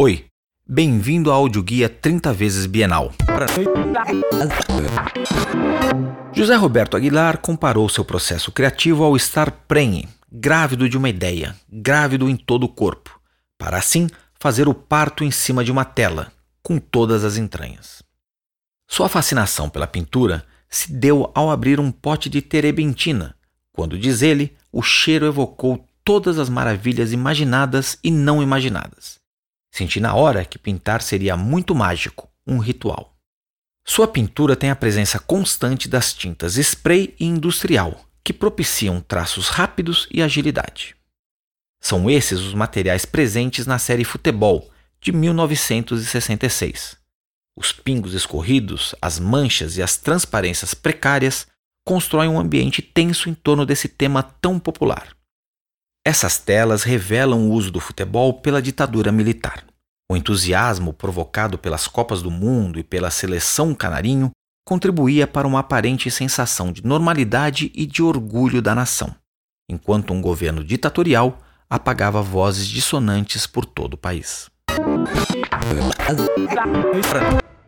Oi, bem-vindo ao audioguia 30 vezes bienal. José Roberto Aguilar comparou seu processo criativo ao estar prenhe, grávido de uma ideia, grávido em todo o corpo, para assim fazer o parto em cima de uma tela, com todas as entranhas. Sua fascinação pela pintura se deu ao abrir um pote de terebentina, quando, diz ele, o cheiro evocou todas as maravilhas imaginadas e não imaginadas. Senti na hora que pintar seria muito mágico, um ritual. Sua pintura tem a presença constante das tintas spray e industrial, que propiciam traços rápidos e agilidade. São esses os materiais presentes na série Futebol, de 1966. Os pingos escorridos, as manchas e as transparências precárias constroem um ambiente tenso em torno desse tema tão popular. Essas telas revelam o uso do futebol pela ditadura militar. O entusiasmo provocado pelas Copas do Mundo e pela seleção canarinho contribuía para uma aparente sensação de normalidade e de orgulho da nação, enquanto um governo ditatorial apagava vozes dissonantes por todo o país.